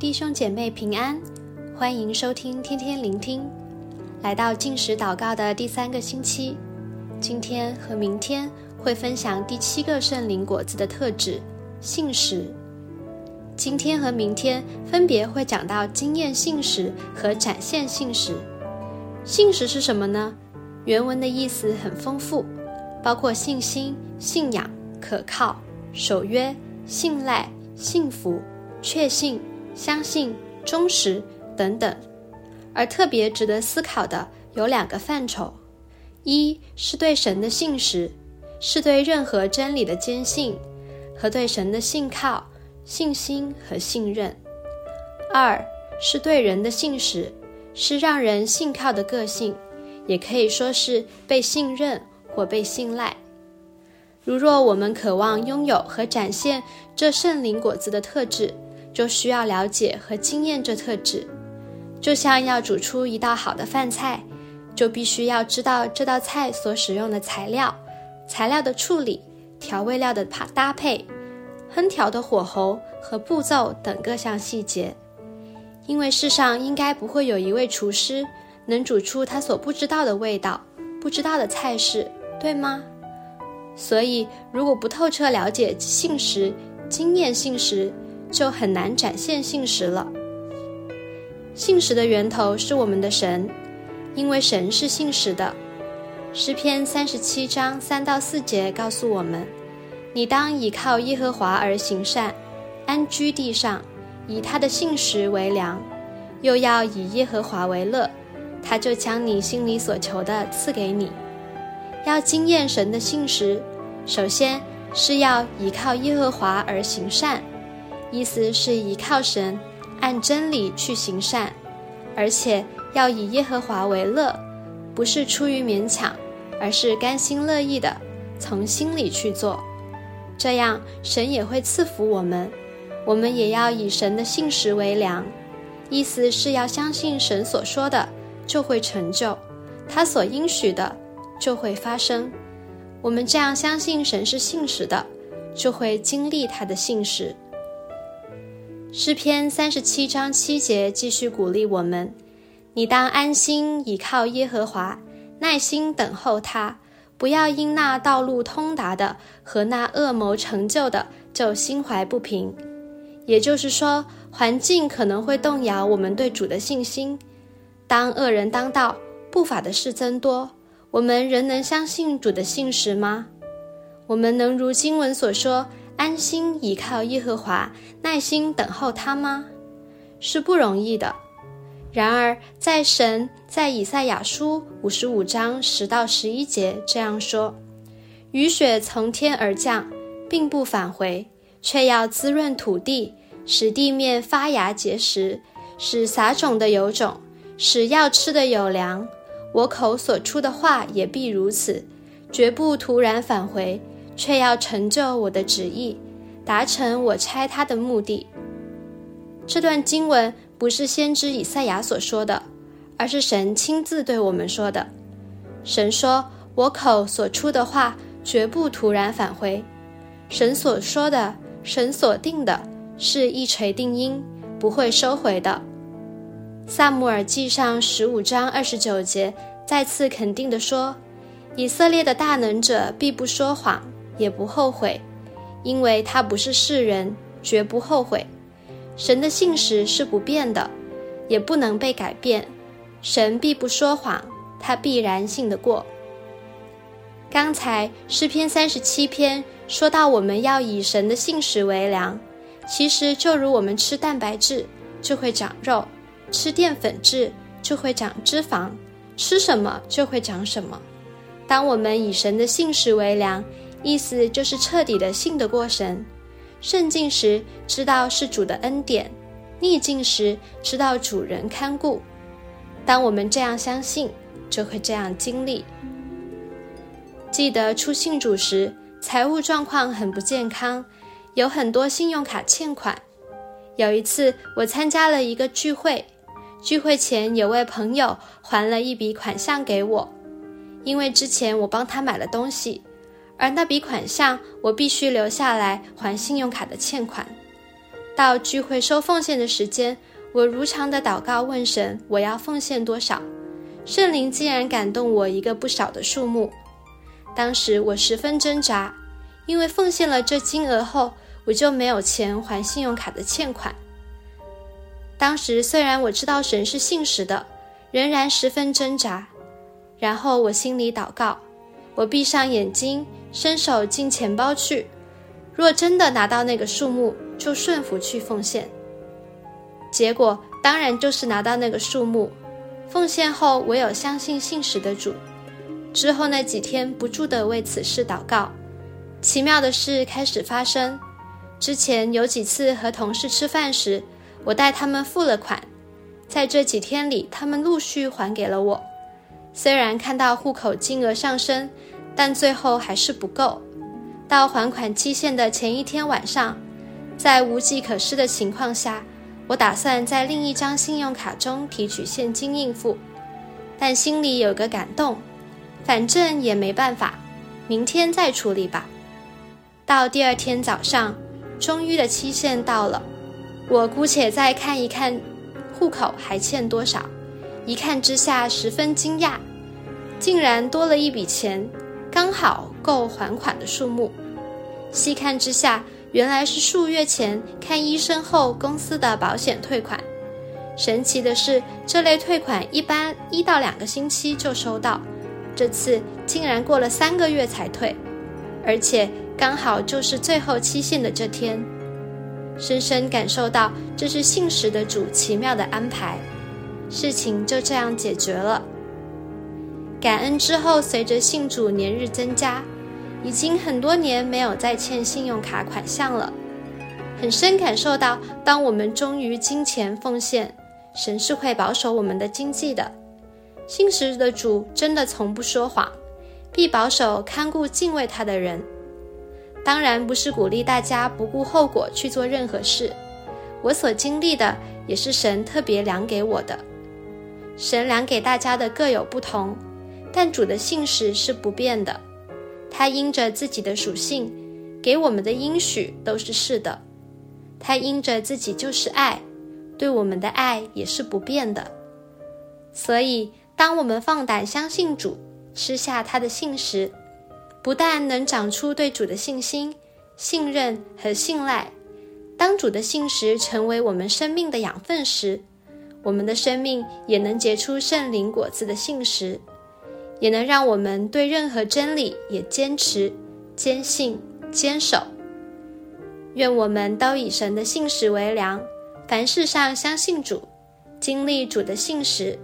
弟兄姐妹平安，欢迎收听天天聆听。来到进食祷告的第三个星期，今天和明天会分享第七个圣灵果子的特质——信实。今天和明天分别会讲到经验信实和展现信实。信实是什么呢？原文的意思很丰富，包括信心、信仰、可靠、守约、信赖、幸福、确信。相信、忠实等等，而特别值得思考的有两个范畴：一是对神的信实，是对任何真理的坚信和对神的信靠、信心和信任；二是对人的信实，是让人信靠的个性，也可以说是被信任或被信赖。如若我们渴望拥有和展现这圣灵果子的特质，就需要了解和经验这特质，就像要煮出一道好的饭菜，就必须要知道这道菜所使用的材料、材料的处理、调味料的搭配、烹调的火候和步骤等各项细节。因为世上应该不会有一位厨师能煮出他所不知道的味道、不知道的菜式，对吗？所以，如果不透彻了解信实、经验信实，就很难展现信实了。信实的源头是我们的神，因为神是信实的。诗篇三十七章三到四节告诉我们：你当倚靠耶和华而行善，安居地上，以他的信实为粮，又要以耶和华为乐，他就将你心里所求的赐给你。要经验神的信实，首先是要倚靠耶和华而行善。意思是依靠神，按真理去行善，而且要以耶和华为乐，不是出于勉强，而是甘心乐意的从心里去做。这样神也会赐福我们。我们也要以神的信实为粮，意思是要相信神所说的就会成就，他所应许的就会发生。我们这样相信神是信实的，就会经历他的信实。诗篇三十七章七节继续鼓励我们：你当安心倚靠耶和华，耐心等候他，不要因那道路通达的和那恶谋成就的就心怀不平。也就是说，环境可能会动摇我们对主的信心。当恶人当道，不法的事增多，我们仍能相信主的信实吗？我们能如经文所说，安心倚靠耶和华，耐心等候他吗？是不容易的。然而，在神在以赛亚书五十五章十到十一节这样说：“雨雪从天而降，并不返回，却要滋润土地，使地面发芽结实，使撒种的有种，使要吃的有粮。我口所出的话也必如此，绝不突然返回。”却要成就我的旨意，达成我差他的目的。这段经文不是先知以赛亚所说的，而是神亲自对我们说的。神说：“我口所出的话，绝不突然返回。”神所说的，神所定的，是一锤定音，不会收回的。撒母耳记上十五章二十九节再次肯定地说：“以色列的大能者必不说谎。”也不后悔，因为他不是世人，绝不后悔。神的信实是不变的，也不能被改变。神必不说谎，他必然信得过。刚才诗篇三十七篇说到，我们要以神的信实为粮，其实就如我们吃蛋白质就会长肉，吃淀粉质就会长脂肪，吃什么就会长什么。当我们以神的信实为粮。意思就是彻底的信得过神，顺境时知道是主的恩典，逆境时知道主人看顾。当我们这样相信，就会这样经历。记得初信主时，财务状况很不健康，有很多信用卡欠款。有一次，我参加了一个聚会，聚会前有位朋友还了一笔款项给我，因为之前我帮他买了东西。而那笔款项，我必须留下来还信用卡的欠款。到聚会收奉献的时间，我如常的祷告问神，我要奉献多少？圣灵竟然感动我一个不少的数目。当时我十分挣扎，因为奉献了这金额后，我就没有钱还信用卡的欠款。当时虽然我知道神是信实的，仍然十分挣扎。然后我心里祷告，我闭上眼睛，伸手进钱包去。若真的拿到那个数目，就顺服去奉献。结果当然就是拿到那个数目。奉献后，我有相信信实的主。之后那几天不住地为此事祷告。奇妙的事开始发生。之前有几次和同事吃饭时，我带他们付了款，在这几天里，他们陆续还给了我。虽然看到户口金额上升，但最后还是不够。到还款期限的前一天晚上，在无计可施的情况下，我打算在另一张信用卡中提取现金应付，但心里有个感动，反正也没办法，明天再处理吧。到第二天早上，终于的期限到了，我姑且再看一看户口还欠多少。一看之下，十分惊讶，竟然多了一笔钱，刚好够还款的数目。细看之下，原来是数月前看医生后公司的保险退款。神奇的是，这类退款一般一到两个星期就收到，这次竟然过了三个月才退，而且刚好就是最后期限的这天。深深感受到这是信实的主奇妙的安排，事情就这样解决了。感恩之后，随着信主年日增加。已经很多年没有再欠信用卡款项了，很深感受到，当我们忠于金钱奉献，神是会保守我们的经济的。信实的主真的从不说谎，必保守看顾敬畏他的人。当然不是鼓励大家不顾后果去做任何事，我所经历的也是神特别量给我的。神量给大家的各有不同，但主的信实是不变的。他因着自己的属性，给我们的应许都是是的。他因着自己就是爱，对我们的爱也是不变的。所以，当我们放胆相信主，吃下他的信实，不但能长出对主的信心、信任和信赖。当主的信实成为我们生命的养分时，我们的生命也能结出圣灵果子的信实。也能让我们对任何真理也坚持、坚信、坚守。愿我们都以神的信实为粮，凡事上相信主，经历主的信实，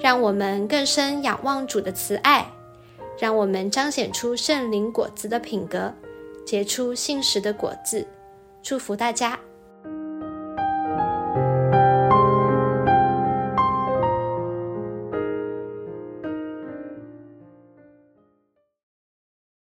让我们更深仰望主的慈爱，让我们彰显出圣灵果子的品格，结出信实的果子。祝福大家。